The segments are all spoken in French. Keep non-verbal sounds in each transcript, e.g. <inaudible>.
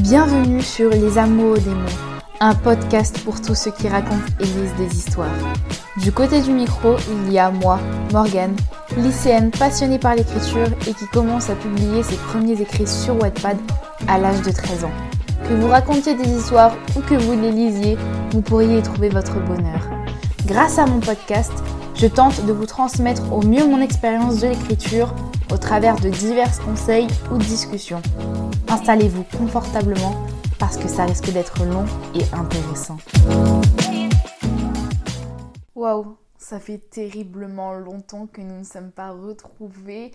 Bienvenue sur Les Amours des mots, un podcast pour tous ceux qui racontent et lisent des histoires. Du côté du micro, il y a moi, Morgane, lycéenne passionnée par l'écriture et qui commence à publier ses premiers écrits sur Wattpad à l'âge de 13 ans. Que vous racontiez des histoires ou que vous les lisiez, vous pourriez y trouver votre bonheur. Grâce à mon podcast, je tente de vous transmettre au mieux mon expérience de l'écriture au travers de divers conseils ou discussions. Installez-vous confortablement parce que ça risque d'être long et intéressant. Waouh, ça fait terriblement longtemps que nous ne sommes pas retrouvés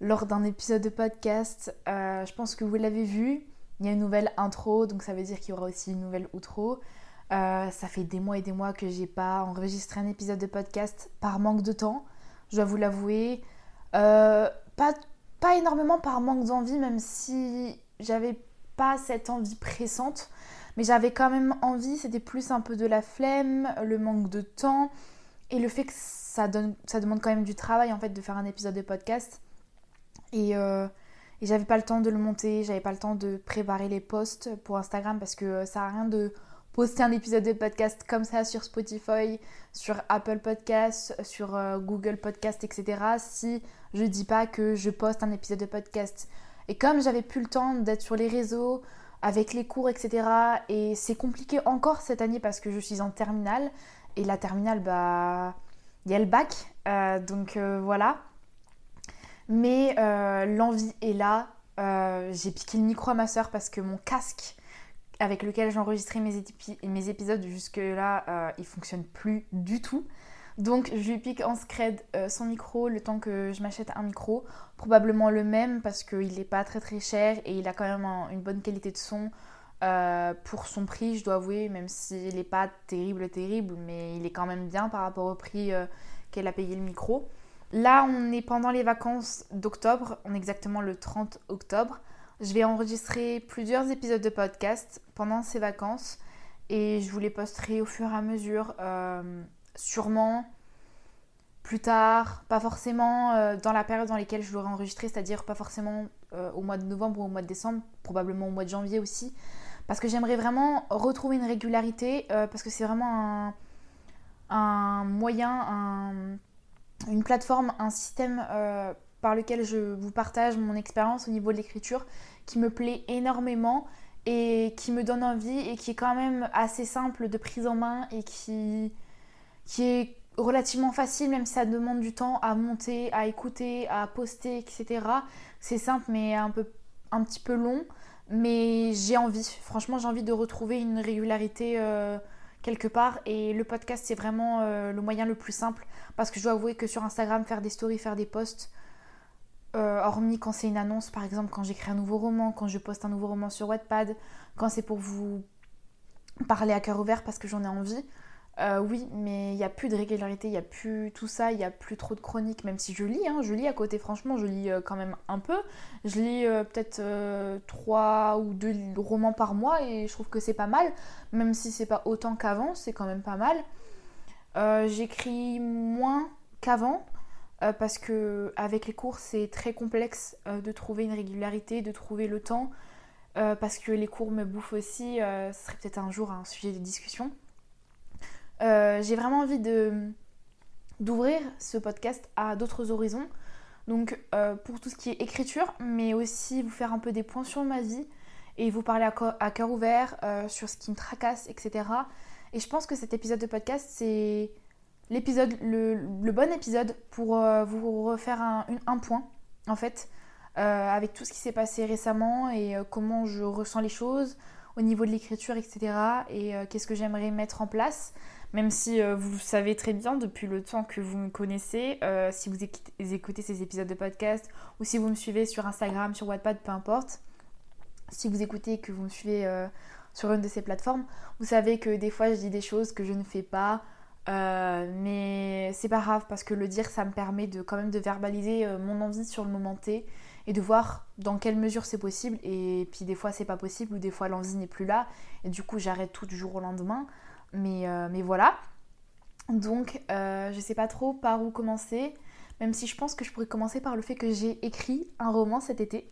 lors d'un épisode de podcast. Euh, je pense que vous l'avez vu, il y a une nouvelle intro, donc ça veut dire qu'il y aura aussi une nouvelle outro. Euh, ça fait des mois et des mois que j'ai pas enregistré un épisode de podcast par manque de temps, je dois vous l'avouer. Euh, pas, pas énormément par manque d'envie, même si j'avais pas cette envie pressante, mais j'avais quand même envie, c'était plus un peu de la flemme, le manque de temps et le fait que ça, demande quand même du travail en fait de faire un épisode de podcast. Et, euh, et j'avais pas le temps de le monter, j'avais pas le temps de préparer les posts pour Instagram parce que ça a rien de poster un épisode de podcast comme ça sur Spotify, sur Apple Podcast, sur euh, Google Podcast, etc. si je dis pas que je poste un épisode de podcast. Et comme j'avais plus le temps d'être sur les réseaux, avec les cours, etc. Et c'est compliqué encore cette année parce que je suis en terminale. Et la terminale, bah, il y a le bac. Euh, donc euh, voilà. Mais l'envie est là. J'ai piqué le micro à ma soeur parce que mon casque avec lequel j'enregistrais mes, mes épisodes jusque-là, il fonctionne plus du tout. Donc je lui pique en scred euh, son micro le temps que je m'achète un micro. Probablement le même parce qu'il n'est pas très très cher et il a quand même une bonne qualité de son euh, pour son prix, je dois avouer, même s'il n'est pas terrible terrible, mais il est quand même bien par rapport au prix euh, qu'elle a payé le micro. Là on est pendant les vacances d'octobre, on est exactement le 30 octobre. Je vais enregistrer plusieurs épisodes de podcast pendant ces vacances et je vous les posterai au fur et à mesure sûrement plus tard, pas forcément euh, dans la période dans laquelle je l'aurais enregistré, c'est-à-dire pas forcément euh, au mois de novembre ou au mois de décembre, probablement au mois de janvier aussi, parce que j'aimerais vraiment retrouver une régularité, euh, parce que c'est vraiment un, moyen, une plateforme, un système par lequel je vous partage mon expérience au niveau de l'écriture qui me plaît énormément et qui me donne envie et qui est quand même assez simple de prise en main et qui est relativement facile, même si ça demande du temps à monter, à écouter, à poster, etc. C'est simple, mais un, peu, un petit peu long. Mais j'ai envie, franchement, j'ai envie de retrouver une régularité euh, quelque part. Et le podcast, c'est vraiment euh, le moyen le plus simple. Parce que je dois avouer que sur Instagram, faire des stories, faire des posts, euh, hormis quand c'est une annonce, par exemple, quand j'écris un nouveau roman, quand je poste un nouveau roman sur Wattpad, quand c'est pour vous parler à cœur ouvert parce que j'en ai envie. Euh, oui, mais il n'y a plus de régularité, il n'y a plus tout ça, il n'y a plus trop de chroniques, même si je lis, hein, je lis à côté, franchement, je lis euh, quand même un peu. Je lis peut-être 3 ou 2 romans par mois et je trouve que c'est pas mal, même si c'est pas autant qu'avant, c'est quand même pas mal. J'écris moins qu'avant parce que avec les cours, c'est très complexe de trouver une régularité, de trouver le temps, parce que les cours me bouffent aussi, ce serait peut-être un jour un sujet de discussion. Euh, j'ai vraiment envie de d'ouvrir ce podcast à d'autres horizons. Donc euh, pour tout ce qui est écriture, mais aussi vous faire un peu des points sur ma vie et vous parler à, cœur ouvert euh, sur ce qui me tracasse, etc. Et je pense que cet épisode de podcast, c'est l'épisode, le, bon épisode pour vous refaire un, point, en fait, avec tout ce qui s'est passé récemment et comment je ressens les choses au niveau de l'écriture, etc. Et qu'est-ce que j'aimerais mettre en place. Même si euh, vous savez très bien depuis le temps que vous me connaissez, euh, si vous écoutez ces épisodes de podcast ou si vous me suivez sur Instagram, sur Wattpad, peu importe, si vous écoutez que vous me suivez euh, sur une de ces plateformes, vous savez que des fois je dis des choses que je ne fais pas, mais c'est pas grave parce que le dire ça me permet de quand même de verbaliser mon envie sur le moment T et de voir dans quelle mesure c'est possible et puis des fois c'est pas possible ou des fois l'envie n'est plus là et du coup j'arrête tout du jour au lendemain euh, mais, voilà. Donc, euh, je sais pas trop par où commencer, même si je pense que je pourrais commencer par le fait que j'ai écrit un roman cet été.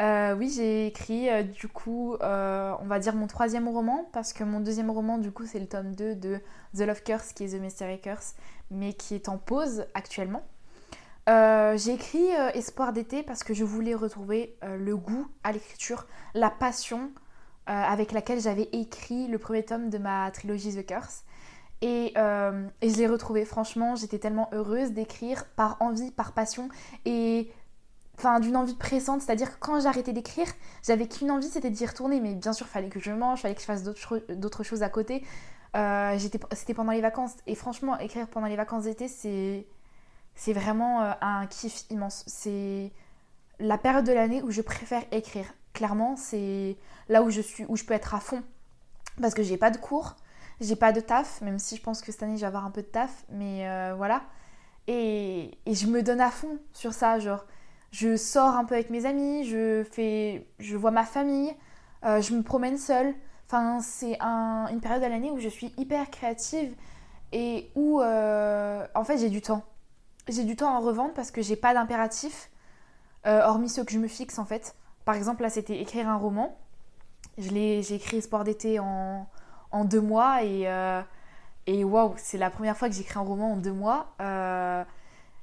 Euh, oui, j'ai écrit euh, du coup, euh, on va dire mon troisième roman, parce que mon deuxième roman, du coup, c'est le tome 2 de The Love Curse, qui est The Mystery Curse, mais qui est en pause actuellement. j'ai écrit Espoir d'été parce que je voulais retrouver le goût à l'écriture, la passion avec laquelle j'avais écrit le premier tome de ma trilogie The Curse. Et, et je l'ai retrouvé, franchement, j'étais tellement heureuse d'écrire par envie, par passion. Et enfin d'une envie pressante, c'est-à-dire que quand j'arrêtais d'écrire, j'avais qu'une envie, c'était d'y retourner, mais bien sûr, fallait que je mange, fallait que je fasse d'autres choses à côté. Euh, c'était pendant les vacances, et franchement, écrire pendant les vacances d'été, c'est vraiment euh, un kiff immense. C'est la période de l'année où je préfère écrire. Clairement, c'est là où je suis, où je peux être à fond, parce que j'ai pas de cours, j'ai pas de taf, même si je pense que cette année je vais avoir un peu de taf, mais euh, voilà. Et je me donne à fond sur ça, genre je sors un peu avec mes amis, je, fais, je vois ma famille, euh, je me promène seule. Enfin, c'est une période de l'année où je suis hyper créative et où, euh, en fait, j'ai du temps. J'ai du temps à en revendre parce que j'ai pas d'impératif, euh, hormis ceux que je me fixe en fait. Par exemple, là, c'était écrire un roman. J'ai écrit Sport d'été en, en, deux mois et, et waouh, c'est la première fois que j'écris un roman en deux mois.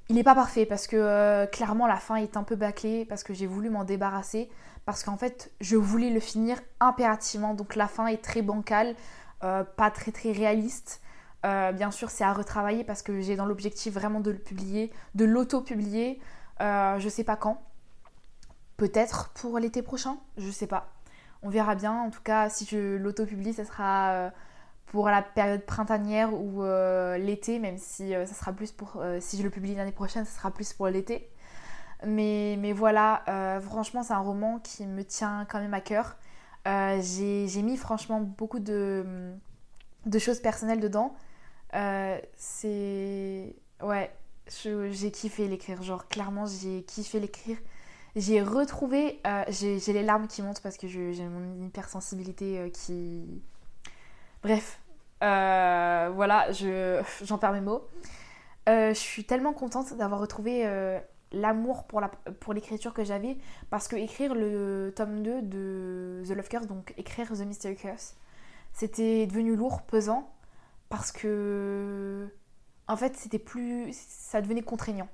Il n'est pas parfait parce que euh, clairement la fin est un peu bâclée parce que j'ai voulu m'en débarrasser parce qu'en fait je voulais le finir impérativement donc la fin est très bancale, euh, pas très très réaliste. Euh, bien sûr c'est à retravailler parce que j'ai dans l'objectif vraiment de le publier, de l'auto-publier, je sais pas quand. Peut-être pour l'été prochain, je sais pas. On verra bien. En tout cas, si je l'auto-publie, ça sera pour la période printanière ou euh, l'été, même si euh, ça sera plus pour. Euh, si je le publie l'année prochaine, ça sera plus pour l'été. Mais, mais voilà, franchement, c'est un roman qui me tient quand même à cœur. J'ai mis franchement beaucoup de, de choses personnelles dedans. c'est. Ouais, j'ai kiffé l'écrire. Genre, clairement, j'ai kiffé l'écrire. J'ai retrouvé. j'ai les larmes qui montent parce que j'ai mon hypersensibilité qui Bref, euh, voilà, <laughs> j'en perds mes mots. Euh, je suis tellement contente d'avoir retrouvé euh, l'amour pour l'écriture pour que j'avais parce que écrire le tome 2 de The Love Curse, donc écrire The Mystery Curse, c'était devenu lourd, pesant parce que en fait c'était plus ça devenait contraignant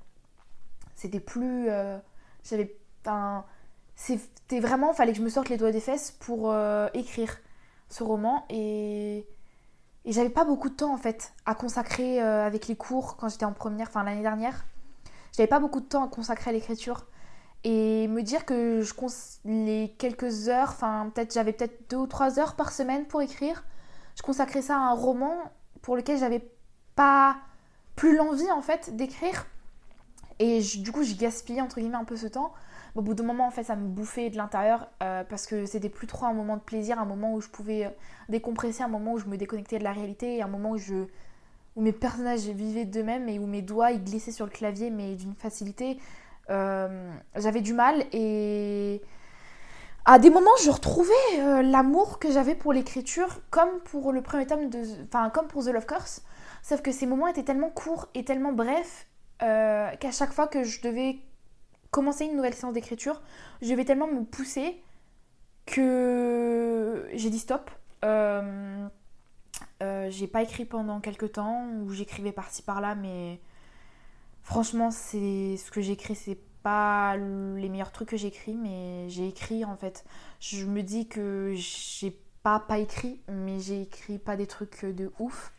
c'était plus j'avais c'était vraiment fallait que je me sorte les doigts des fesses pour écrire ce roman et, et j'avais pas beaucoup de temps en fait à consacrer euh, avec les cours quand j'étais en première, enfin l'année dernière. J'avais pas beaucoup de temps à consacrer à l'écriture et me dire que je les quelques heures, enfin peut-être j'avais peut-être deux ou trois heures par semaine pour écrire. Je consacrais ça à un roman pour lequel j'avais pas plus l'envie en fait d'écrire et du coup j'ai gaspillé entre guillemets un peu ce temps au bout d'un moment, en fait, ça me bouffait de l'intérieur euh, parce que c'était plus trop un moment de plaisir, un moment où je pouvais euh, décompresser, un moment où je me déconnectais de la réalité, un moment où, mes personnages vivaient d'eux-mêmes et où mes doigts ils glissaient sur le clavier, mais d'une facilité. Euh, j'avais du mal et à des moments, je retrouvais l'amour que j'avais pour l'écriture, comme pour le premier tome de, enfin comme pour The Love Curse, sauf que ces moments étaient tellement courts et tellement brefs qu'à chaque fois que je devais commencer une nouvelle séance d'écriture, je vais tellement me pousser que j'ai dit stop. Euh, euh, j'ai pas écrit pendant quelques temps, ou j'écrivais par-ci par-là, mais franchement, c'est ce que j'écris, c'est pas les meilleurs trucs que j'écris, mais j'ai écrit en fait. Je me dis que j'ai pas pas écrit, mais j'ai écrit pas des trucs de ouf.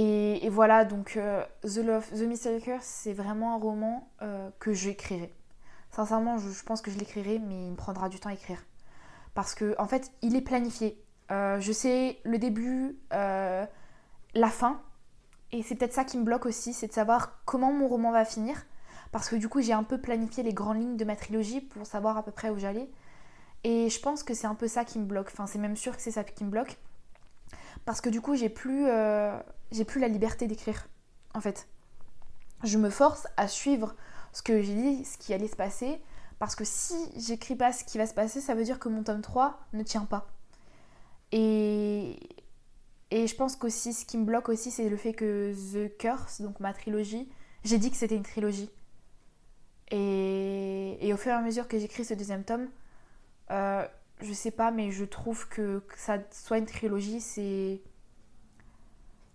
Et, voilà, donc euh, The Love, The c'est vraiment un roman euh, que j'écrirai. Sincèrement, je, pense que je l'écrirai, mais il me prendra du temps à écrire. Parce que, en fait, il est planifié. Euh, je sais le début, la fin. Et c'est peut-être ça qui me bloque aussi, c'est de savoir comment mon roman va finir. Parce que du coup, j'ai un peu planifié les grandes lignes de ma trilogie pour savoir à peu près où j'allais. Et je pense que c'est un peu ça qui me bloque. Enfin, c'est même sûr que c'est ça qui me bloque. Parce que du coup, j'ai plus j'ai plus la liberté d'écrire, en fait. Je me force à suivre ce que j'ai dit, ce qui allait se passer, parce que si j'écris pas ce qui va se passer, ça veut dire que mon tome 3 ne tient pas. Et, et je pense qu'aussi, ce qui me bloque aussi, c'est le fait que The Curse, donc ma trilogie, j'ai dit que c'était une trilogie. Et, et, au fur et à mesure que j'écris ce deuxième tome, euh, je sais pas, mais je trouve que, ça soit une trilogie, c'est.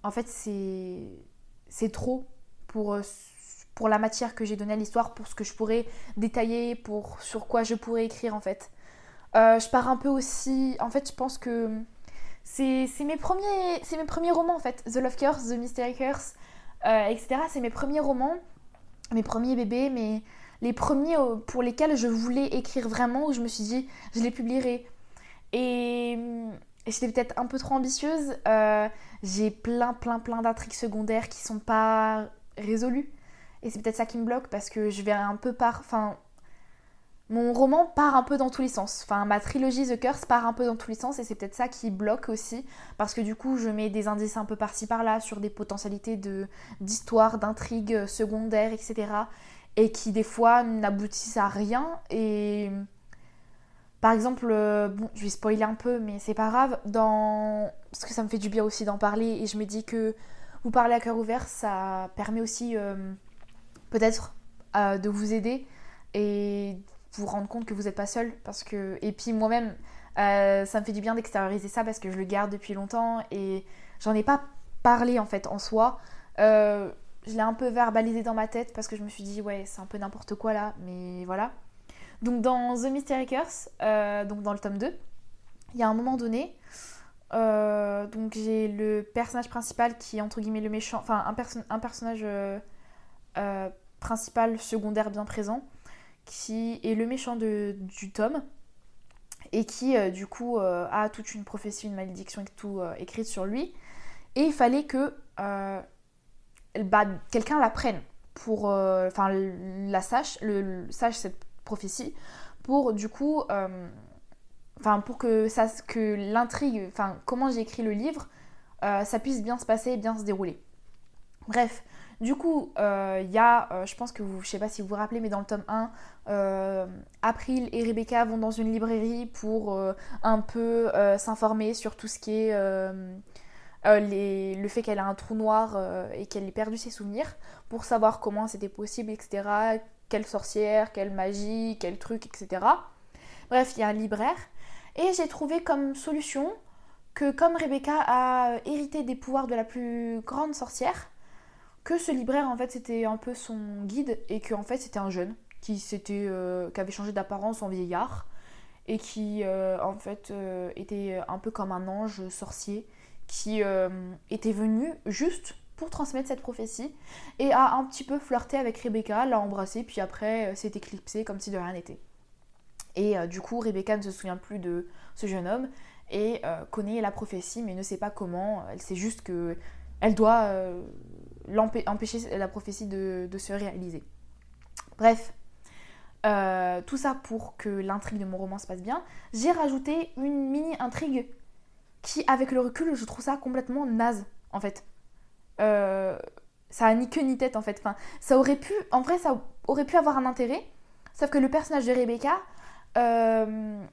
En fait, c'est. C'est trop pour, pour la matière que j'ai donnée à l'histoire, pour ce que je pourrais détailler, pour sur quoi je pourrais écrire en fait. Euh, je pars un peu aussi. En fait, je pense que c'est mes, premiers, mes premiers romans en fait. The Love Curse, The Mystery Curse, euh, etc. C'est mes premiers romans, mes premiers bébés, mais les premiers euh, pour lesquels je voulais écrire vraiment, où je me suis dit, je les publierai. Et, j'étais peut-être un peu trop ambitieuse. J'ai plein, plein, plein d'intrigues secondaires qui sont pas résolues. Et c'est peut-être ça qui me bloque parce que je vais un peu par. Enfin, mon roman part un peu dans tous les sens. Enfin, ma trilogie The Curse part un peu dans tous les sens et c'est peut-être ça qui bloque aussi. Parce que du coup, je mets des indices un peu par-ci par-là sur des potentialités d'histoire, d'intrigues secondaires, etc. Et qui des fois n'aboutissent à rien. Et par exemple, euh, bon, je vais spoiler un peu, mais c'est pas grave. Dans... Parce que ça me fait du bien aussi d'en parler et je me dis que vous parler à cœur ouvert, ça permet aussi euh, peut-être euh, de vous aider et vous rendre compte que vous n'êtes pas seul. Parce que... Et puis moi-même, ça me fait du bien d'extérioriser ça parce que je le garde depuis longtemps et j'en ai pas parlé en fait en soi. Je l'ai un peu verbalisé dans ma tête parce que je me suis dit ouais c'est un peu n'importe quoi là, mais voilà. Donc dans The Mystery Curse, euh, donc dans le tome 2, il y a un moment donné, donc j'ai le personnage principal qui est entre guillemets le méchant, enfin un, un personnage principal secondaire bien présent qui est le méchant de, du tome et qui euh, du coup euh, a toute une prophétie, une malédiction et tout euh, écrite sur lui. Et il fallait que bah, quelqu'un la prenne pour, enfin la sache, le, sache cette prophétie pour du coup, enfin pour que ça, que l'intrigue, enfin comment j'ai écrit le livre, ça puisse bien se passer et bien se dérouler. Bref, du coup, il euh, y a, euh, je pense que vous, je sais pas si vous vous rappelez, mais dans le tome 1, euh, April et Rebecca vont dans une librairie pour un peu s'informer sur tout ce qui est le fait qu'elle a un trou noir et qu'elle ait perdu ses souvenirs, pour savoir comment c'était possible, etc. Quelle sorcière, quelle magie, quel truc, etc. Bref, il y a un libraire. Et j'ai trouvé comme solution que comme Rebecca a hérité des pouvoirs de la plus grande sorcière, que ce libraire en fait c'était un peu son guide et que en fait c'était un jeune qui s'était euh, qui avait changé d'apparence en vieillard et qui euh, en fait euh, était un peu comme un ange sorcier qui était venu juste pour transmettre cette prophétie et a un petit peu flirté avec Rebecca, l'a embrassée puis après s'est éclipsé comme si de rien n'était. Et du coup Rebecca ne se souvient plus de ce jeune homme et connaît la prophétie mais ne sait pas comment, elle sait juste que elle doit empêcher la prophétie de, se réaliser. Bref, euh, tout ça pour que l'intrigue de mon roman se passe bien. J'ai rajouté une mini intrigue qui, avec le recul, je trouve ça complètement naze, en fait. Euh, ça a ni queue ni tête, en fait. Ça aurait pu, en vrai, ça aurait pu avoir un intérêt, sauf que le personnage de Rebecca, euh,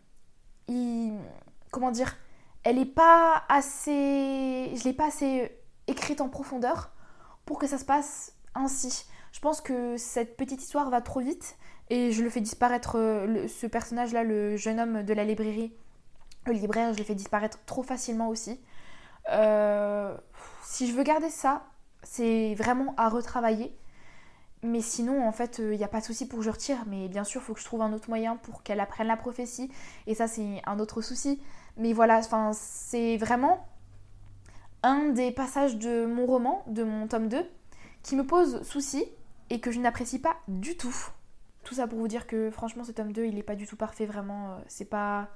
il, comment dire, elle est pas assez, je l'ai pas assez écrite en profondeur pour que ça se passe ainsi. Je pense que cette petite histoire va trop vite et je le fais disparaître, euh, ce personnage-là, le jeune homme de la librairie, le libraire, je le fais disparaître trop facilement aussi. Euh, si je veux garder ça, c'est vraiment à retravailler. Mais sinon, en fait, il euh, n'y a pas de souci pour que je retire. Mais bien sûr, il faut que je trouve un autre moyen pour qu'elle apprenne la prophétie. Et ça, c'est un autre souci. Mais voilà, c'est vraiment un des passages de mon roman, de mon tome 2, qui me pose souci et que je n'apprécie pas du tout. Tout ça pour vous dire que franchement ce tome 2 il n'est pas du tout parfait vraiment. Euh, c'est pas...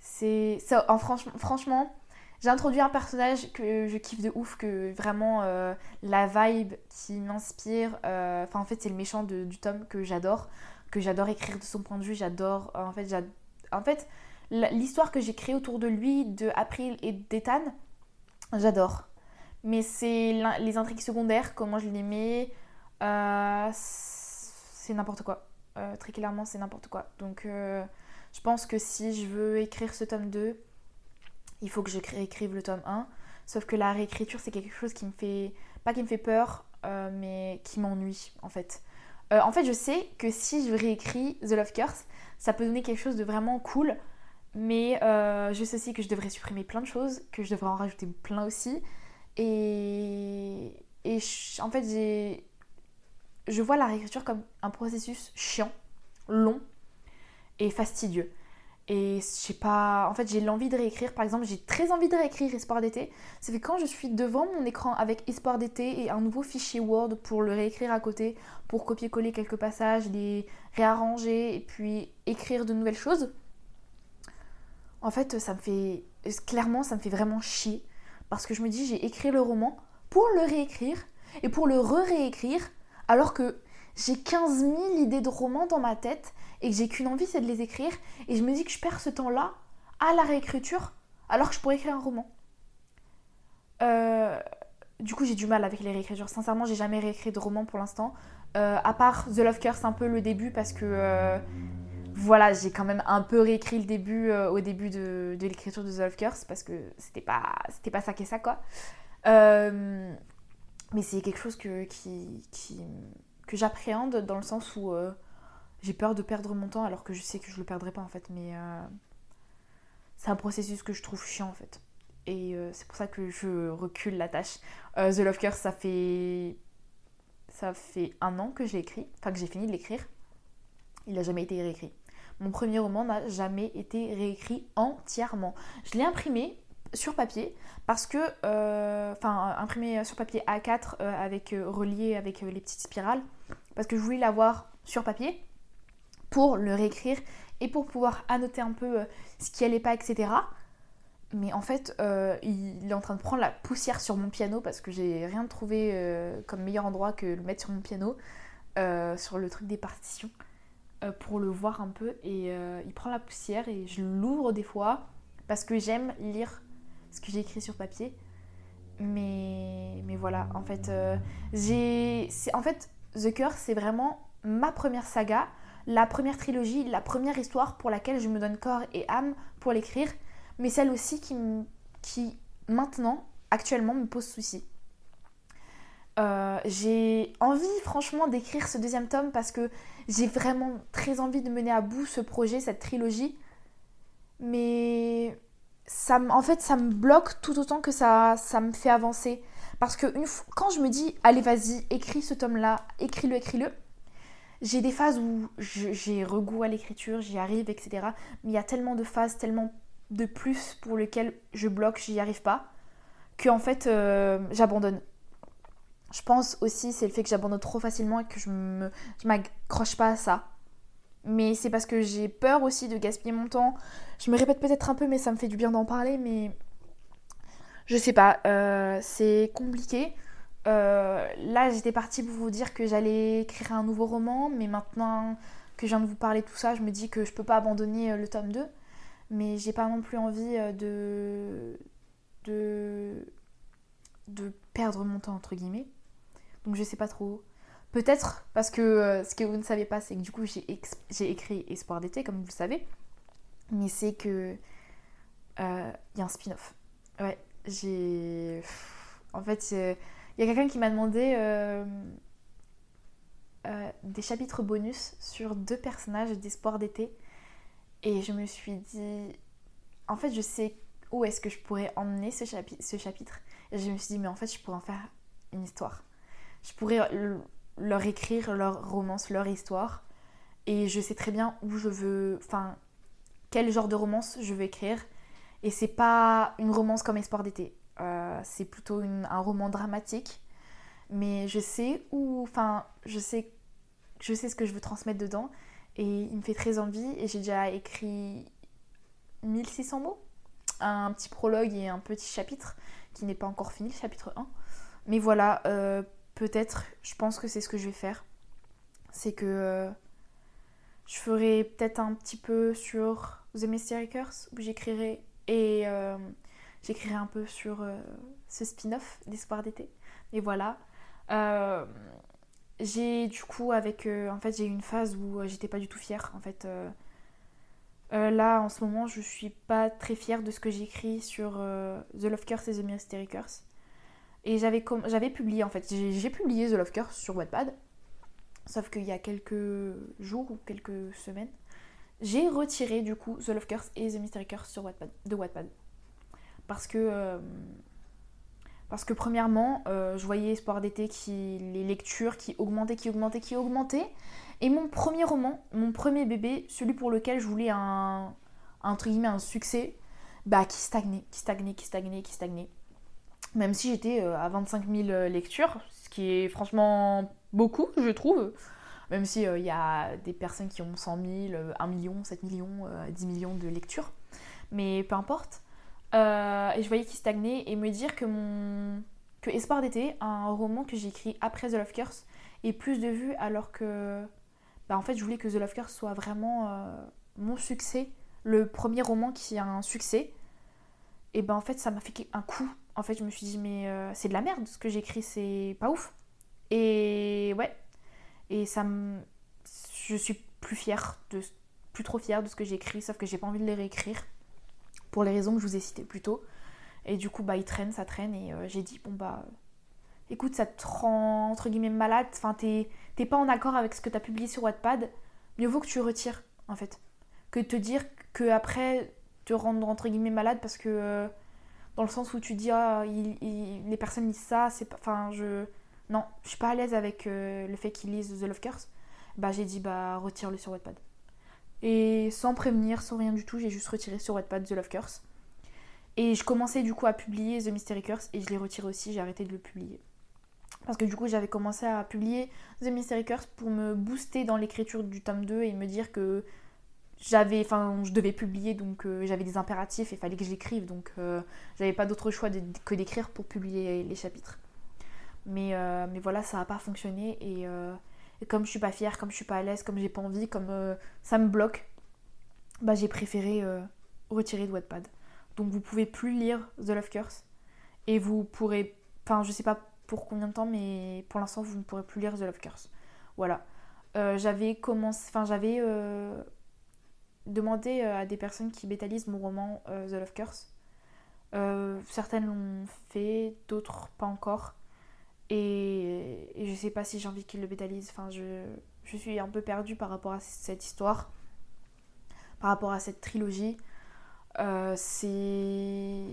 C'est... En, franchement, j'ai introduit un personnage que je kiffe de ouf, que vraiment euh, la vibe qui m'inspire. Euh, enfin en fait c'est le méchant du tome que j'adore. Que j'adore écrire de son point de vue. J'adore... En fait, en fait l'histoire que j'ai créée autour de lui, de April et d'Ethan, J'adore. Mais c'est les intrigues secondaires, comment je les mets, euh, c'est n'importe quoi. Euh, très clairement, c'est n'importe quoi. Donc, euh, je pense que si je veux écrire ce tome 2, il faut que j'écrive le tome 1. Sauf que la réécriture, c'est quelque chose qui me fait, pas qui me fait peur, mais qui m'ennuie en fait. en fait, je sais que si je réécris The Love Curse, ça peut donner quelque chose de vraiment cool. Mais je sais aussi que je devrais supprimer plein de choses, que je devrais en rajouter plein aussi. Et, et en fait, j'ai, je vois la réécriture comme un processus chiant, long fastidieux. Et je sais pas, en fait j'ai l'envie de réécrire, par exemple j'ai très envie de réécrire Espoir d'été. C'est que quand je suis devant mon écran avec Espoir d'été et un nouveau fichier Word pour le réécrire à côté, pour copier-coller quelques passages, les réarranger et puis écrire de nouvelles choses, en fait ça me fait, clairement ça me fait vraiment chier. Parce que je me dis j'ai écrit le roman pour le réécrire et pour le re-réécrire alors que j'ai 15 000 idées de romans dans ma tête et que j'ai qu'une envie, c'est de les écrire. Et je me dis que je perds ce temps-là à la réécriture alors que je pourrais écrire un roman. Euh, du coup, j'ai du mal avec les réécritures. Sincèrement, j'ai jamais réécrit de roman pour l'instant. Euh, à part The Love Curse, un peu le début parce que euh, voilà, j'ai quand même un peu réécrit le début au début de, l'écriture de The Love Curse parce que c'était pas, pas ça qu'est ça quoi. mais c'est quelque chose que, qui que j'appréhende dans le sens où euh, j'ai peur de perdre mon temps alors que je sais que je le perdrai pas en fait. Mais euh, c'est un processus que je trouve chiant en fait. Et euh, c'est pour ça que je recule la tâche. The Love Curse, ça fait ça fait un an que j'ai écrit, enfin que j'ai fini de l'écrire. Il n'a jamais été réécrit. Mon premier roman n'a jamais été réécrit entièrement. Je l'ai imprimé sur papier parce que, enfin, imprimé sur papier A4 avec relié avec les petites spirales parce que je voulais l'avoir sur papier pour le réécrire et pour pouvoir annoter un peu euh, ce qui allait pas, etc. Mais en fait, euh, il est en train de prendre la poussière sur mon piano parce que j'ai rien trouvé euh, comme meilleur endroit que le mettre sur mon piano, sur le truc des partitions, pour le voir un peu. Et il prend la poussière et je l'ouvre des fois parce que j'aime lire ce que j'ai écrit sur papier. Mais, mais voilà, en fait, j'ai. En fait, The Curse, c'est vraiment ma première saga, la première trilogie, la première histoire pour laquelle je me donne corps et âme pour l'écrire, mais celle aussi qui, qui maintenant, actuellement, me pose souci. Euh, j'ai envie franchement d'écrire ce deuxième tome parce que j'ai vraiment très envie de mener à bout ce projet, cette trilogie. Mais ça, en fait, ça me bloque tout autant que ça, ça me fait avancer. Parce que une fois, quand je me dis, allez, vas-y, écris ce tome-là, écris-le, écris-le, j'ai des phases où j'ai regoût à l'écriture, j'y arrive, etc. Mais il y a tellement de phases, tellement de plus pour lesquelles je bloque, j'y arrive pas, que en fait, euh, j'abandonne. Je pense aussi, c'est le fait que j'abandonne trop facilement et que je ne m'accroche pas à ça. Mais c'est parce que j'ai peur aussi de gaspiller mon temps. Je me répète peut-être un peu, mais ça me fait du bien d'en parler. Mais je sais pas, euh, c'est compliqué. Euh, là, j'étais partie pour vous dire que j'allais écrire un nouveau roman, mais maintenant que je viens de vous parler de tout ça, je me dis que je peux pas abandonner euh, le tome 2. Mais j'ai pas non plus envie de, de, de perdre mon temps, entre guillemets. Donc je sais pas trop. Peut-être parce que ce que vous ne savez pas, c'est que du coup j'ai écrit Espoir d'été, comme vous le savez. Mais c'est que il y a un spin-off. Ouais, j'ai. En fait, il y a quelqu'un qui m'a demandé euh, euh, des chapitres bonus sur deux personnages d'Espoir d'été. Et je me suis dit. En fait, je sais où est-ce que je pourrais emmener ce, ce chapitre. Et je me suis dit, mais en fait, je pourrais en faire une histoire. Je pourrais leur écrire leur romance, leur histoire. Et je sais très bien où je veux. Enfin, quel genre de romance je veux écrire et c'est pas une romance comme Espoir d'été. Euh, c'est plutôt un roman dramatique. Mais je sais où. Enfin, je sais, je sais ce que je veux transmettre dedans. Et il me fait très envie. Et j'ai déjà écrit 1600 mots. Un petit prologue et un petit chapitre qui n'est pas encore fini, le chapitre 1. Mais voilà, euh, peut-être, je pense que c'est ce que je vais faire. C'est que euh, je ferai peut-être un petit peu sur The Mystery Curse où j'écrirai et euh, j'écrirai un peu sur euh, ce spin-off d'Espoir d'été. Et voilà. Euh, j'ai du coup avec... en fait j'ai eu une phase où j'étais pas du tout fière. En fait... là, en ce moment, je suis pas très fière de ce que j'écris sur The Love Curse et The Mystery Curse. Et j'avais, j'avais publié, en fait, j'ai, publié The Love Curse sur Wattpad. Sauf qu'il y a quelques jours ou quelques semaines, j'ai retiré du coup The Love Curse et The Mystery Curse sur Wattpad, de Wattpad. Parce que, euh, parce que premièrement, euh, je voyais Espoir d'été qui les lectures qui augmentaient, qui augmentaient, qui augmentaient. Et mon premier roman, mon premier bébé, celui pour lequel je voulais un, entre guillemets, un succès, bah qui stagnait, qui stagnait, qui stagnait, qui stagnait. Même si j'étais euh, à 25 000 lectures, ce qui est franchement beaucoup, je trouve. Même s'il il y a des personnes qui ont 100 000, 1 million, 7 millions, 10 millions de lectures. Mais peu importe. Euh, et je voyais qu'il stagnait et me dire que mon que Espoir d'été, un roman que j'ai écrit après The Love Curse, ait plus de vues alors que bah, en fait je voulais que The Love Curse soit vraiment euh, mon succès, le premier roman qui a un succès. Et ben en fait ça m'a fait un coup. En fait je me suis dit mais euh, c'est de la merde ce que j'écris, c'est pas ouf. Et ouais. Et ça me je suis plus fière de plus trop fière de ce que j'ai écrit, sauf que j'ai pas envie de les réécrire pour les raisons que je vous ai citées plus tôt. Et du coup, bah, il traîne, ça traîne, et euh, j'ai dit, bon, bah, écoute, ça te rend, entre guillemets, malade, enfin, t'es pas en accord avec ce que t'as publié sur Wattpad, mieux vaut que tu retires, en fait. Que te dire que après te rendre, entre guillemets, malade, parce que, euh, dans le sens où tu dis, ah, les personnes lisent ça, c'est pas, enfin, je... Non, je suis pas à l'aise avec euh, le fait qu'ils lisent The Love Curse. Bah, j'ai dit, bah, retire-le sur Wattpad. Et sans prévenir, sans rien du tout, j'ai juste retiré sur Wattpad The Love Curse. Et je commençais du coup à publier The Mystery Curse et je l'ai retiré aussi, j'ai arrêté de le publier. Parce que du coup j'avais commencé à publier The Mystery Curse pour me booster dans l'écriture du tome 2 et me dire que j'avais, enfin je devais publier donc euh, j'avais des impératifs et il fallait que j'écrive donc euh, j'avais pas d'autre choix que d'écrire pour publier les chapitres. Mais, euh, mais voilà ça n'a pas fonctionné et et comme je suis pas fière, comme je suis pas à l'aise, comme j'ai pas envie, comme euh, ça me bloque, bah j'ai préféré euh, retirer de Wattpad. Donc vous pouvez plus lire The Love Curse et vous pourrez, enfin je sais pas pour combien de temps, mais pour l'instant vous ne pourrez plus lire The Love Curse. Voilà. Euh, j'avais commencé, enfin j'avais demandé à des personnes qui bétalisent mon roman The Love Curse. certaines l'ont fait, d'autres pas encore. Et, je sais pas si j'ai envie qu'il le bétalise. Enfin, je, je, suis un peu perdue par rapport à cette histoire, par rapport à cette trilogie. Euh, c'est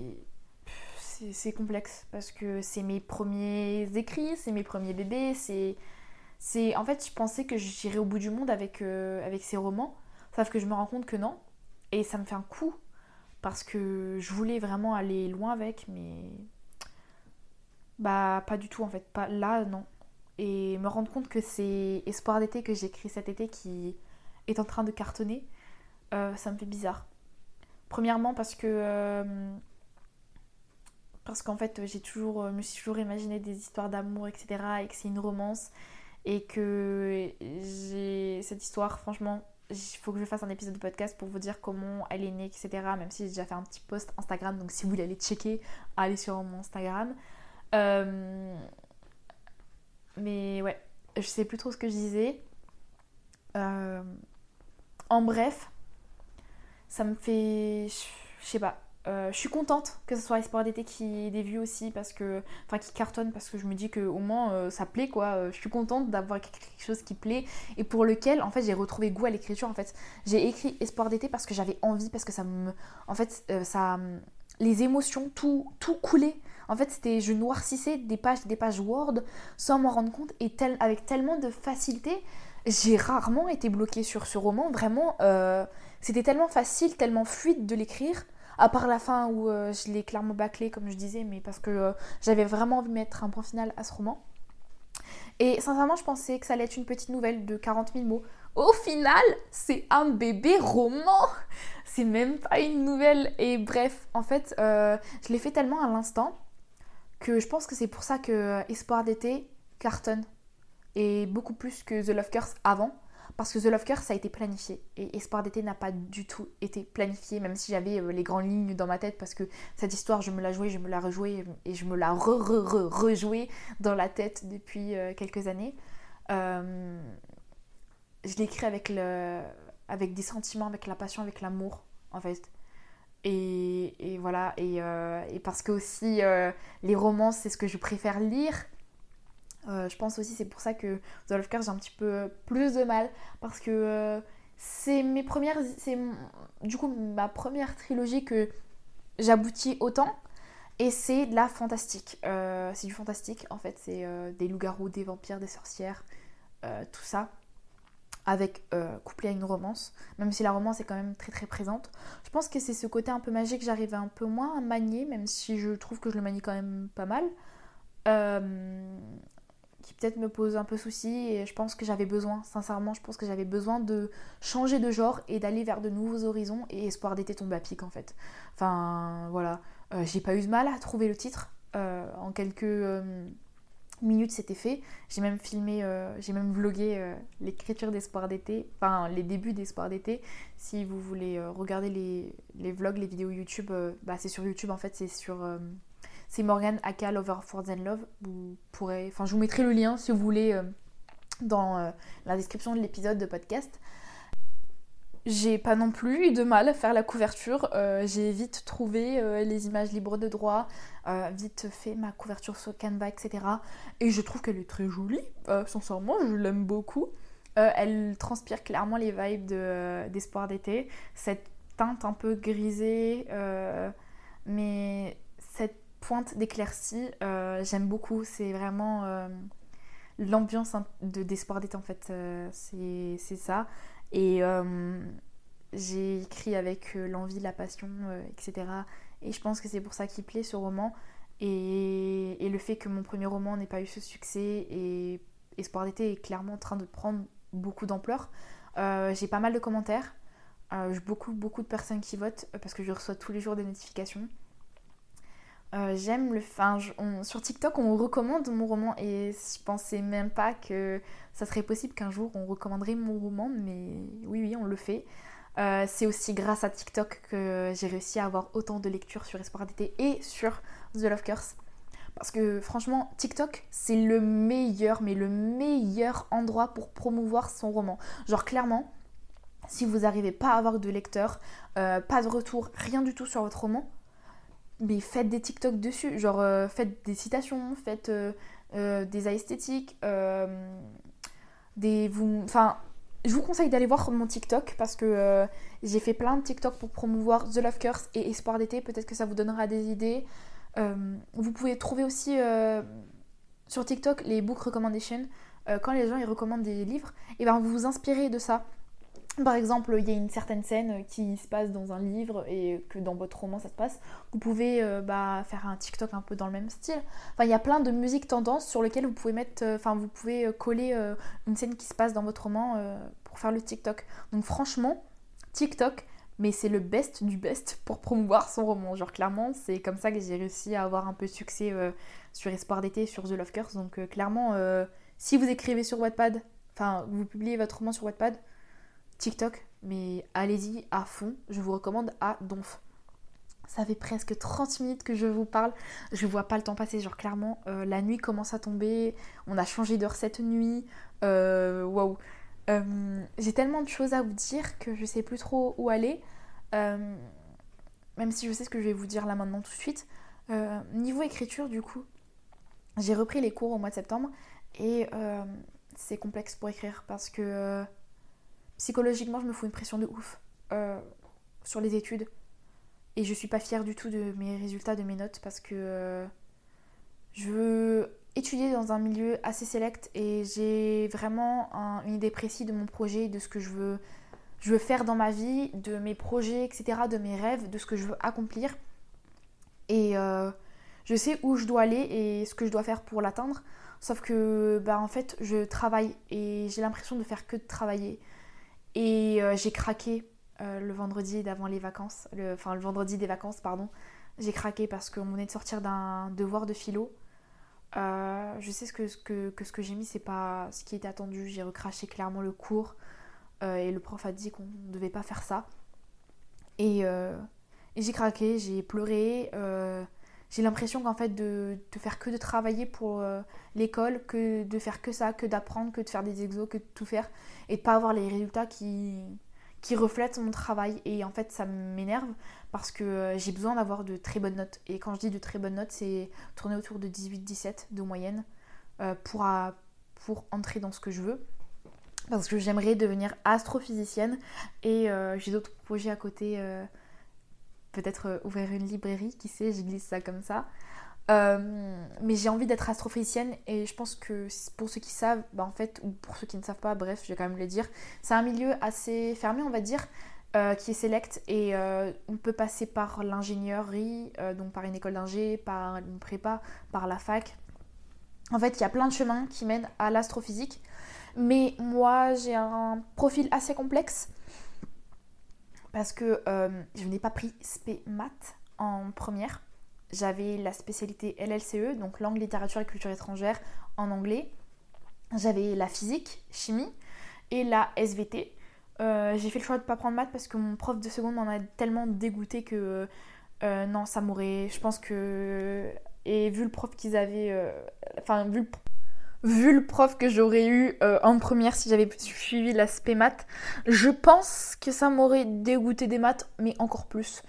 c'est complexe parce que c'est mes premiers écrits, c'est mes premiers bébés, c'est c'est en fait je pensais que j'irais au bout du monde avec euh, avec ces romans, sauf que je me rends compte que non et ça me fait un coup parce que je voulais vraiment aller loin avec mais bah pas du tout en fait, pas là non. Et me rendre compte que c'est Espoir d'été que j'ai écrit cet été qui est en train de cartonner, euh, ça me fait bizarre. Premièrement parce que euh, parce qu'en fait j'ai toujours me suis toujours imaginé des histoires d'amour etc et que c'est une romance et que j'ai cette histoire franchement il faut que je fasse un épisode de podcast pour vous dire comment elle est née etc même si j'ai déjà fait un petit post Instagram donc si vous voulez aller checker allez sur mon Instagram euh, mais ouais, je sais plus trop ce que je disais. Euh, en bref, ça me fait. Je sais pas. Euh, je suis contente que ce soit Espoir d'été qui ait des vues aussi parce que enfin qui cartonne parce que je me dis que au moins ça plaît quoi je suis contente d'avoir quelque chose qui plaît et pour lequel en fait j'ai retrouvé goût à l'écriture en fait j'ai écrit Espoir d'été parce que j'avais envie parce que ça me en fait ça les émotions tout tout coulait en fait, c'était je noircissais des pages, des pages Word sans m'en rendre compte et avec tellement de facilité. J'ai rarement été bloquée sur ce roman. Vraiment, euh, c'était tellement facile, tellement fluide de l'écrire. À part la fin où euh, je l'ai clairement bâclé, comme je disais, mais parce que euh, j'avais vraiment envie de mettre un point final à ce roman. Et sincèrement, je pensais que ça allait être une petite nouvelle de 40 000 mots. Au final, c'est un bébé roman. C'est même pas une nouvelle. Et bref, en fait, je l'ai fait tellement à l'instant que je pense que c'est pour ça que euh, Espoir d'été cartonne et beaucoup plus que The Love Curse avant parce que The Love Curse a été planifié et Espoir d'été n'a pas du tout été planifié même si j'avais euh, les grandes lignes dans ma tête parce que cette histoire je me la jouais, je me la rejouais et je me la re re re rejouais dans la tête depuis euh, quelques années. je l'écris avec le avec des sentiments, avec la passion, avec l'amour en fait. Et, voilà, et, euh, et, parce que aussi euh, les romans, c'est ce que je préfère lire. je pense aussi c'est pour ça que The Love Curse j'ai un petit peu plus de mal parce que c'est mes premières c'est du coup ma première trilogie que j'aboutis autant et c'est de la fantastique. Euh, c'est du fantastique en fait, c'est euh, des loups-garous, des vampires, des sorcières, euh, tout ça. Avec couplé à une romance, même si la romance est quand même très très présente. Je pense que c'est ce côté un peu magique que j'arrive un peu moins à manier, même si je trouve que je le manie quand même pas mal. qui peut-être me pose un peu souci et je pense que j'avais besoin, sincèrement, je pense que j'avais besoin de changer de genre et d'aller vers de nouveaux horizons et Espoir d'été tombe à pic en fait. Enfin voilà, euh, j'ai pas eu de mal à trouver le titre. Euh, en quelques euh, minutes, c'était fait. J'ai même filmé, j'ai même vlogué l'écriture d'Espoir d'été, enfin les débuts d'Espoir d'été. Si vous voulez regarder les, vlogs, les vidéos YouTube, bah, c'est sur YouTube en fait, c'est sur c'est Morgan Aka Lover for Zen Love. Vous pourrez, enfin je vous mettrai le lien si vous voulez dans la description de l'épisode de podcast. J'ai pas non plus eu de mal à faire la couverture. Euh, j'ai vite trouvé euh, les images libres de droit, euh, vite fait ma couverture sur Canva, etc. Et je trouve qu'elle est très jolie. sincèrement, je l'aime beaucoup. elle transpire clairement les vibes d'Espoir d'été. Cette teinte un peu grisée, mais cette pointe d'éclaircie, j'aime beaucoup. C'est vraiment l'ambiance d'Espoir d'été en fait. c'est ça. Et euh, j'ai écrit avec euh, l'envie, la passion, euh, etc. Et je pense que c'est pour ça qu'il plaît ce roman. Et, le fait que mon premier roman n'ait pas eu ce succès et Espoir d'été est clairement en train de prendre beaucoup d'ampleur. j'ai pas mal de commentaires. j'ai beaucoup, beaucoup de personnes qui votent parce que je reçois tous les jours des notifications. j'aime le. Sur TikTok, on recommande mon roman et je pensais même pas que ça serait possible qu'un jour on recommanderait mon roman, mais oui, oui, on le fait. Euh, c'est aussi grâce à TikTok que j'ai réussi à avoir autant de lectures sur Espoir d'été et sur The Love Curse. Parce que franchement, TikTok, c'est le meilleur, mais le meilleur endroit pour promouvoir son roman. Genre clairement, si vous n'arrivez pas à avoir de lecteurs, euh, pas de retour, rien du tout sur votre roman, mais faites des TikTok dessus. Genre euh, faites des citations, faites des esthétiques, des vous enfin je vous conseille d'aller voir mon TikTok parce que euh, j'ai fait plein de TikTok pour promouvoir The Love Curse et Espoir d'été. Peut-être que ça vous donnera des idées. Euh, vous pouvez trouver aussi euh, sur TikTok les book recommendations. quand les gens ils recommandent des livres, et ben vous vous inspirez de ça. Par exemple, il y a une certaine scène qui se passe dans un livre et que dans votre roman ça se passe. Vous pouvez euh, bah, faire un TikTok un peu dans le même style. Enfin, il y a plein de musiques tendances sur lesquelles vous pouvez mettre, euh, enfin, vous pouvez euh, coller une scène qui se passe dans votre roman pour faire le TikTok. Donc, franchement, TikTok, mais c'est le best du best pour promouvoir son roman. Genre, clairement, c'est comme ça que j'ai réussi à avoir un peu de succès sur Espoir d'été, sur The Love Curse. Donc, clairement, si vous écrivez sur Wattpad, enfin, vous publiez votre roman sur Wattpad, TikTok, mais allez-y à fond, je vous recommande à donf. Ça fait presque 30 minutes que je vous parle, je vois pas le temps passer, genre clairement, euh, la nuit commence à tomber, on a changé d'heure cette nuit, euh, waouh. Euh, j'ai tellement de choses à vous dire que je sais plus trop où aller, même si je sais ce que je vais vous dire là maintenant tout de suite. niveau écriture, du coup, j'ai repris les cours au mois de septembre et c'est complexe pour écrire parce que psychologiquement, je me fous une pression de ouf euh, sur les études. Et je suis pas fière du tout de mes résultats, de mes notes, parce que euh, je veux étudier dans un milieu assez sélect et j'ai vraiment une idée précise de mon projet, de ce que je veux, je veux faire dans ma vie, de mes projets, etc., de mes rêves, de ce que je veux accomplir. Et euh, je sais où je dois aller et ce que je dois faire pour l'atteindre. Sauf que, bah, en fait, je travaille et j'ai l'impression de faire que de travailler. Et euh, j'ai craqué euh, le vendredi d'avant les vacances, enfin le vendredi des vacances, pardon. J'ai craqué parce qu'on venait de sortir d'un devoir de philo. Euh, je sais ce que, ce que j'ai mis, c'est pas ce qui était attendu. J'ai recraché clairement le cours et le prof a dit qu'on ne devait pas faire ça. Et j'ai craqué, j'ai pleuré j'ai l'impression qu'en fait de, faire que de travailler pour euh, l'école, que de faire que ça, que d'apprendre, que de faire des exos, que de tout faire et de pas avoir les résultats qui, qui reflètent mon travail et en fait ça m'énerve parce que euh, j'ai besoin d'avoir de très bonnes notes et quand je dis de très bonnes notes c'est tourner autour de 18-17 de moyenne pour, pour entrer dans ce que je veux. Parce que j'aimerais devenir astrophysicienne et j'ai d'autres projets à côté. Peut-être ouvrir une librairie, qui sait, je glisse ça comme ça. mais j'ai envie d'être astrophysicienne et je pense que pour ceux qui savent, bah ou pour ceux qui ne savent pas, bref, je vais quand même le dire, c'est un milieu assez fermé, on va dire. Euh, qui est select et euh, on peut passer par l'ingénierie, euh, donc par une école d'ingé, par une prépa, par la fac. En fait, il y a plein de chemins qui mènent à l'astrophysique. Mais moi, j'ai un profil assez complexe parce que je n'ai pas pris SP maths en première. J'avais la spécialité LLCE, donc langue, littérature et culture étrangère en anglais. J'avais la physique, chimie et la SVT, euh, j'ai fait le choix de ne pas prendre maths parce que mon prof de seconde m'en a tellement dégoûté que euh, non, ça m'aurait. Je pense que. Et vu le prof qu'ils avaient. Euh, enfin, vu le, vu le prof que j'aurais eu en première si j'avais suivi l'aspect maths, je pense que ça m'aurait dégoûté des maths, mais encore plus.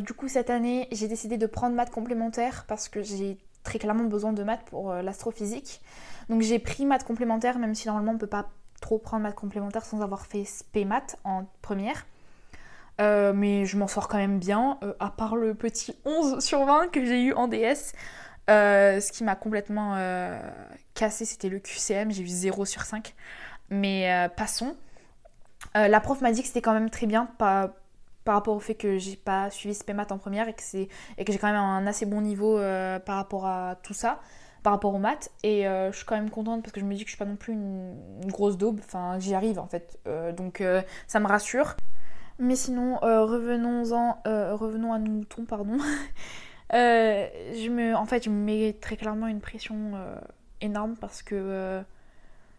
du coup, cette année, j'ai décidé de prendre maths complémentaires parce que j'ai très clairement besoin de maths pour l'astrophysique. Donc j'ai pris maths complémentaires, même si normalement on peut pas trop prendre maths complémentaires sans avoir fait SP maths en première. Euh, mais je m'en sors quand même bien, euh, à part le petit 11 sur 20 que j'ai eu en DS. Euh, ce qui m'a complètement cassé, c'était le QCM, j'ai eu 0 sur 5. Mais passons. la prof m'a dit que c'était quand même très bien par, par rapport au fait que j'ai pas suivi SP maths en première et que, que j'ai quand même un assez bon niveau par rapport à tout ça par rapport aux maths. Et euh, je suis quand même contente parce que je me dis que je suis pas non plus une, grosse daube. Enfin, j'y arrive en fait. Euh, donc euh, ça me rassure. Mais sinon, revenons-en, revenons à nos moutons, pardon. <laughs> je me, en fait, je me mets très clairement une pression énorme parce que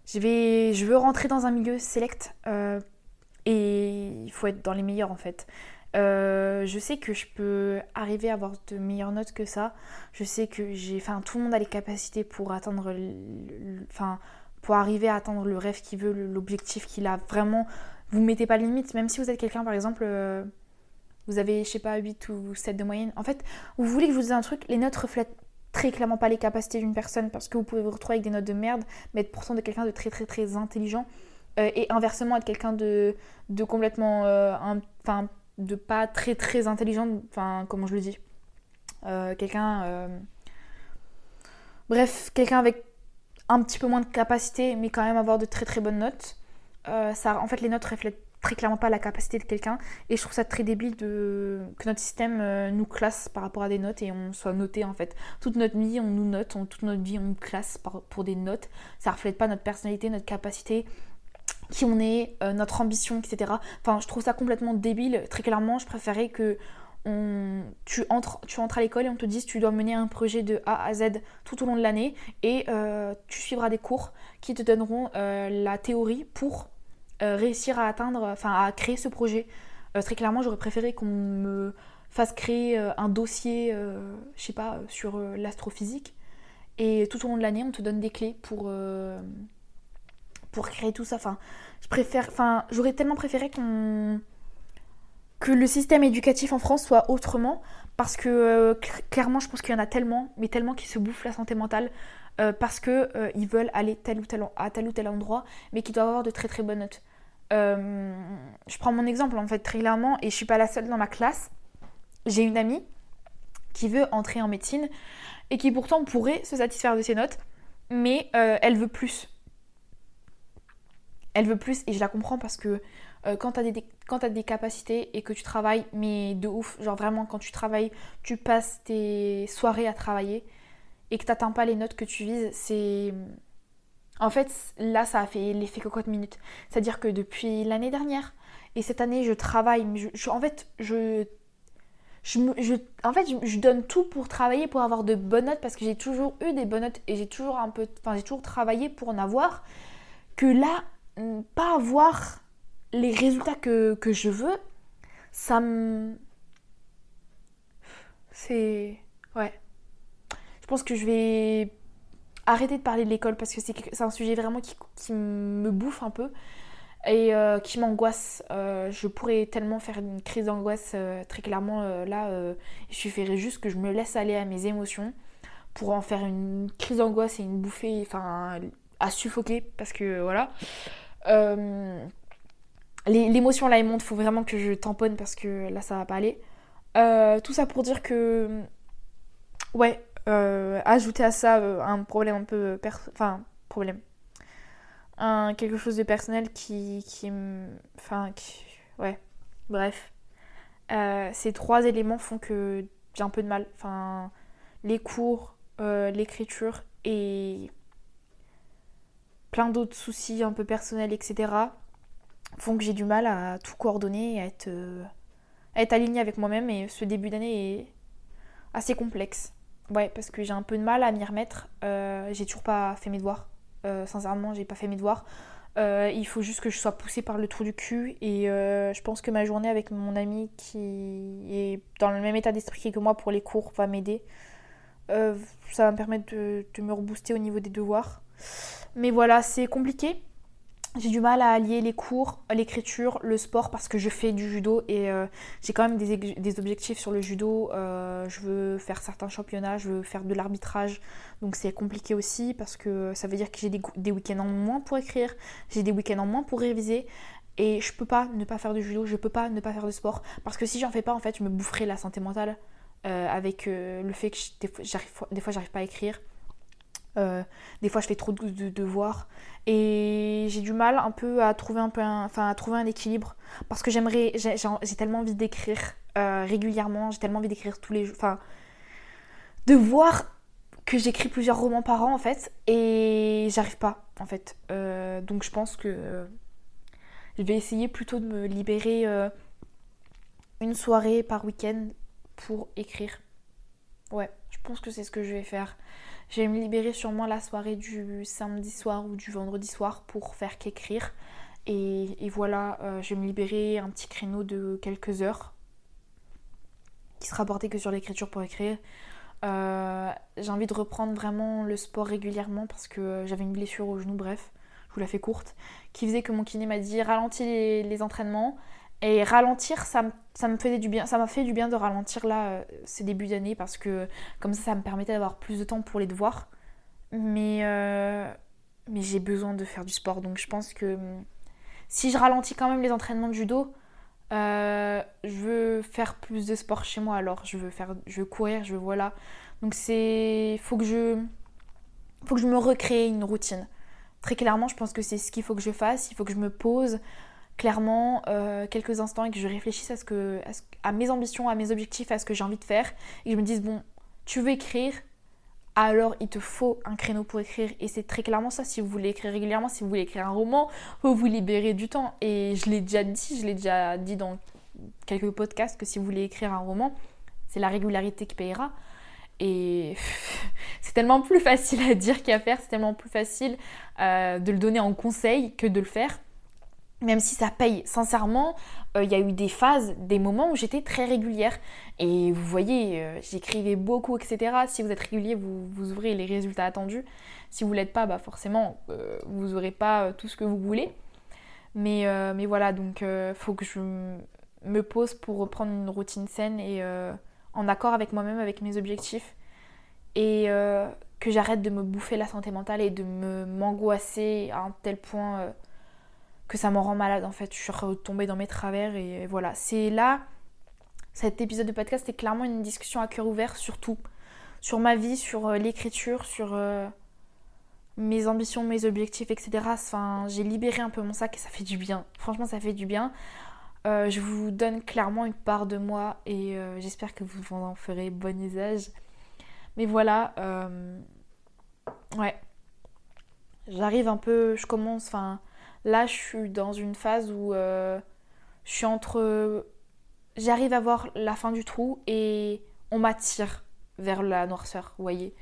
je, vais, je veux rentrer dans un milieu select et il faut être dans les meilleurs en fait. Euh, je sais que je peux arriver à avoir de meilleures notes que ça. Je sais que j'ai. Enfin, tout le monde a les capacités pour atteindre. Enfin, pour arriver à atteindre le rêve qu'il veut, l'objectif qu'il a. Vraiment, vous mettez pas de limite. Même si vous êtes quelqu'un, par exemple, euh, vous avez, je sais pas, 8 ou 7 de moyenne. En fait, vous voulez que je vous dise un truc, les notes reflètent très clairement pas les capacités d'une personne parce que vous pouvez vous retrouver avec des notes de merde, mais être pourtant de quelqu'un de très très très intelligent. Euh, et inversement, être quelqu'un de, de complètement. Enfin de pas très très intelligente, enfin comment je le dis, euh, quelqu'un, euh, bref, quelqu'un avec un petit peu moins de capacité, mais quand même avoir de très très bonnes notes. Euh, ça, en fait, les notes reflètent très clairement pas la capacité de quelqu'un, et je trouve ça très débile que notre système nous classe par rapport à des notes et on soit noté en fait. Toute notre vie, on nous note, toute notre vie, on nous classe pour des notes. Ça reflète pas notre personnalité, notre capacité, qui on est, euh, notre ambition, etc. Enfin, je trouve ça complètement débile. Très clairement, je préférais que tu, entres, tu entres à l'école et on te dise tu dois mener un projet de A à Z tout au long de l'année et euh, tu suivras des cours qui te donneront euh, la théorie pour réussir à atteindre, enfin à créer ce projet. très clairement, j'aurais préféré qu'on me fasse créer un dossier, je sais pas, sur l'astrophysique et tout au long de l'année, on te donne des clés pour pour créer tout ça. Enfin, j'aurais tellement préféré qu'on que le système éducatif en France soit autrement parce que euh, clairement je pense qu'il y en a tellement mais tellement qui se bouffent la santé mentale euh, parce que euh, veulent aller tel ou tel, à tel ou tel endroit mais qui doivent avoir de très très bonnes notes. Je prends mon exemple en fait très clairement et je suis pas la seule dans ma classe. J'ai une amie qui veut entrer en médecine et qui pourtant pourrait se satisfaire de ses notes mais elle veut plus. Elle veut plus et je la comprends parce que euh, quand tu as, des capacités et que tu travailles, mais de ouf, genre vraiment quand tu travailles, tu passes tes soirées à travailler et que tu n'atteins pas les notes que tu vises, c'est... En fait, là, ça a fait l'effet cocotte minute. C'est-à-dire que depuis l'année dernière et cette année, je travaille, je, en fait, je... Je, en fait, je, donne tout pour travailler, pour avoir de bonnes notes, parce que j'ai toujours eu des bonnes notes et j'ai toujours un peu, enfin, j'ai toujours travaillé pour en avoir. Que là, pas avoir les résultats que, je veux, ça me... C'est... Ouais. Je pense que je vais arrêter de parler de l'école parce que c'est un sujet vraiment qui, me bouffe un peu et euh, qui m'angoisse. Euh, je pourrais tellement faire une crise d'angoisse euh, très clairement là. il suffirait juste que je me laisse aller à mes émotions pour en faire une crise d'angoisse et une bouffée, enfin, à suffoquer, parce que voilà. L'émotion là, elle monte, faut vraiment que je tamponne parce que là, ça va pas aller. Tout ça pour dire que, ouais, euh, ajouter à ça un problème un peu. Enfin, problème. Un, quelque chose de personnel qui. qui enfin, ouais, bref. ces trois éléments font que j'ai un peu de mal. Enfin, les cours, l'écriture et plein d'autres soucis un peu personnels, etc., font que j'ai du mal à tout coordonner et à être, euh, à être alignée avec moi-même. Et ce début d'année est assez complexe. Ouais, parce que j'ai un peu de mal à m'y remettre. Euh, j'ai toujours pas fait mes devoirs. Euh, sincèrement, j'ai pas fait mes devoirs. il faut juste que je sois poussée par le trou du cul. Et je pense que ma journée avec mon ami qui est dans le même état d'esprit que moi pour les cours va m'aider. ça va me permettre de me rebooster au niveau des devoirs. Mais voilà, c'est compliqué. J'ai du mal à allier les cours, l'écriture, le sport parce que je fais du judo et euh, j'ai quand même des, objectifs sur le judo. Euh, je veux faire certains championnats, je veux faire de l'arbitrage. Donc c'est compliqué aussi parce que ça veut dire que j'ai des, week-ends en moins pour écrire, j'ai des week-ends en moins pour réviser. Et je peux pas ne pas faire de judo, je peux pas ne pas faire de sport. Parce que si j'en fais pas, en fait, je me boufferai la santé mentale euh, avec le fait que des fois j'arrive pas à écrire. Euh, des fois, je fais trop de, devoirs. Et j'ai du mal un peu à trouver un peu, enfin, à trouver un équilibre. Parce que j'aimerais, j'ai tellement envie d'écrire euh, régulièrement, j'ai tellement envie d'écrire tous les jours, enfin, de voir que j'écris plusieurs romans par an en fait. Et j'arrive pas en fait. Euh, donc je pense que je vais essayer plutôt de me libérer une soirée par week-end pour écrire. Ouais, pense que c'est ce que je vais faire. Je vais me libérer sûrement la soirée du samedi soir ou du vendredi soir pour faire qu'écrire. Et, voilà, euh, je vais me libérer un petit créneau de quelques heures qui sera porté que sur l'écriture pour écrire. Euh, j'ai envie de reprendre vraiment le sport régulièrement parce que j'avais une blessure au genou, bref, je vous la fais courte, qui faisait que mon kiné m'a dit ralentis les entraînements et ralentir, ça, me faisait du bien. Ça m'a fait du bien de ralentir là euh, ces débuts d'année parce que comme ça, ça me permettait d'avoir plus de temps pour les devoirs. Mais, euh, mais j'ai besoin de faire du sport. Donc je pense que hum, si je ralentis quand même les entraînements de judo, euh, je veux faire plus de sport chez moi. Alors je veux faire, je veux courir, je veux voilà. Donc c'est, faut que je, faut que je me recrée une routine. Très clairement, je pense que c'est ce qu'il faut que je fasse. Il faut que je me pose clairement euh, quelques instants et que je réfléchisse à, ce que, à, mes ambitions, à mes objectifs, à ce que j'ai envie de faire. Et que je me dise bon, tu veux écrire, alors il te faut un créneau pour écrire. Et c'est très clairement ça si vous voulez écrire régulièrement, si vous voulez écrire un roman, vous vous libérez du temps. Et je l'ai déjà dit, je l'ai déjà dit dans quelques podcasts que si vous voulez écrire un roman, c'est la régularité qui payera. Et <laughs> c'est tellement plus facile à dire qu'à faire, c'est tellement plus facile euh, de le donner en conseil que de le faire même si ça paye. Sincèrement, euh, il y a eu des phases, des moments où j'étais très régulière. Et vous voyez, euh, j'écrivais beaucoup, etc. Si vous êtes régulier, vous, vous aurez les résultats attendus. Si vous ne l'êtes pas, bah forcément, euh, vous n'aurez pas tout ce que vous voulez. Mais, mais voilà, donc faut que je me pose pour reprendre une routine saine et en accord avec moi-même, avec mes objectifs. Et que j'arrête de me bouffer la santé mentale et de me m'angoisser à un tel point que ça m'en rend malade en fait. Je suis retombée dans mes travers et voilà. C'est là, cet épisode de podcast est clairement une discussion à cœur ouvert sur tout. Sur ma vie, sur euh, l'écriture, sur euh, mes ambitions, mes objectifs, etc. Enfin, j'ai libéré un peu mon sac et ça fait du bien. Franchement, ça fait du bien. Euh, je vous donne clairement une part de moi et j'espère que vous en ferez bon usage. Mais voilà, ouais. J'arrive un peu, je commence, enfin, Là, je suis dans une phase où euh, je suis entre. J'arrive à voir la fin du trou et on m'attire vers la noirceur, vous voyez.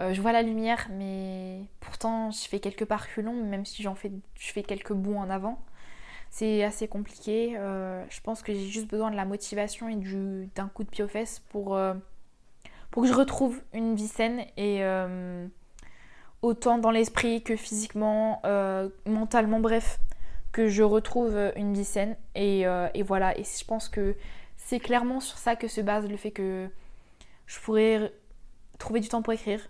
Euh, je vois la lumière, mais pourtant, je fais quelques pas même si j'en fais, je fais quelques bons en avant. C'est assez compliqué. Euh, je pense que j'ai juste besoin de la motivation et d'un coup de pied aux fesses pour, pour que je retrouve une vie saine et autant dans l'esprit que physiquement, euh, mentalement, bref, que je retrouve une vie saine. Euh, et, voilà, et je pense que c'est clairement sur ça que se base le fait que je pourrais trouver du temps pour écrire,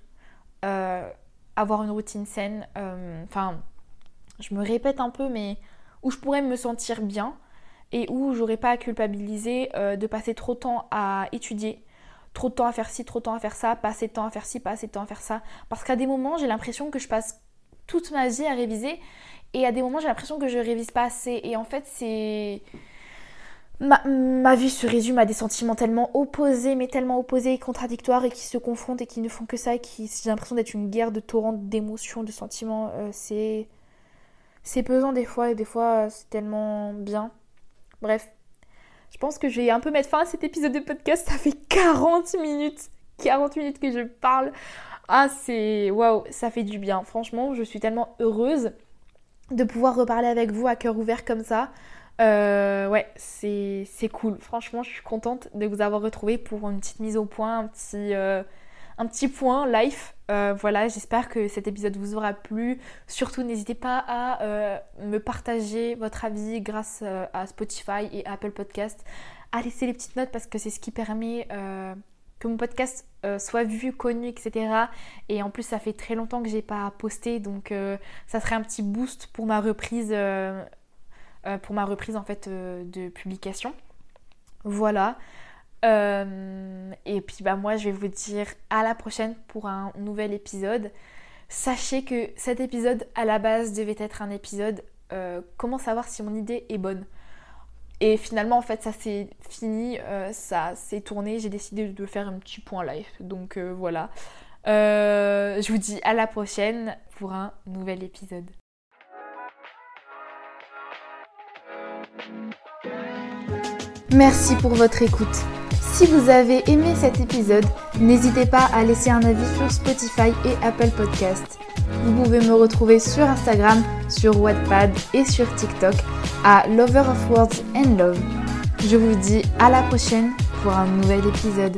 avoir une routine saine. Enfin, je me répète un peu, mais où je pourrais me sentir bien et où j'aurais pas à culpabiliser de passer trop de temps à étudier, trop de temps à faire ci, trop de temps à faire ça, pas assez de temps à faire ci, pas assez de temps à faire ça. Parce qu'à des moments, j'ai l'impression que je passe toute ma vie à réviser et à des moments, j'ai l'impression que je révise pas assez. Et en fait, c'est. Ma, vie se résume à des sentiments tellement opposés, mais tellement opposés et contradictoires et qui se confrontent et qui ne font que ça et qui, j'ai l'impression d'être une guerre de torrents d'émotions, de sentiments. Euh, c'est. C'est pesant des fois et des fois c'est tellement bien. Bref, je pense que je vais un peu mettre fin à cet épisode de podcast. Ça fait 40 minutes. 40 minutes que je parle. Ah, c'est. Waouh, ça fait du bien. Franchement, je suis tellement heureuse de pouvoir reparler avec vous à cœur ouvert comme ça. Euh, ouais, c'est cool. Franchement, je suis contente de vous avoir retrouvé pour une petite mise au point, un petit, euh, un petit point live. Euh, voilà, j'espère que cet épisode vous aura plu. Surtout, n'hésitez pas à me partager votre avis grâce à Spotify et Apple Podcast. À laisser les petites notes parce que c'est ce qui permet que mon podcast soit vu, connu, etc. Et en plus, ça fait très longtemps que j'ai pas posté, donc ça serait un petit boost pour ma reprise, pour ma reprise en fait de publication. Voilà. Euh, et puis bah moi je vais vous dire à la prochaine pour un nouvel épisode. Sachez que cet épisode à la base devait être un épisode euh, comment savoir si mon idée est bonne. Et finalement en fait ça s'est fini, euh, ça s'est tourné, j'ai décidé de faire un petit point live. Donc voilà. je vous dis à la prochaine pour un nouvel épisode. Merci pour votre écoute. Si vous avez aimé cet épisode, n'hésitez pas à laisser un avis sur Spotify et Apple Podcast. Vous pouvez me retrouver sur Instagram, sur Wattpad et sur TikTok à Lover of Words and Love. Je vous dis à la prochaine pour un nouvel épisode.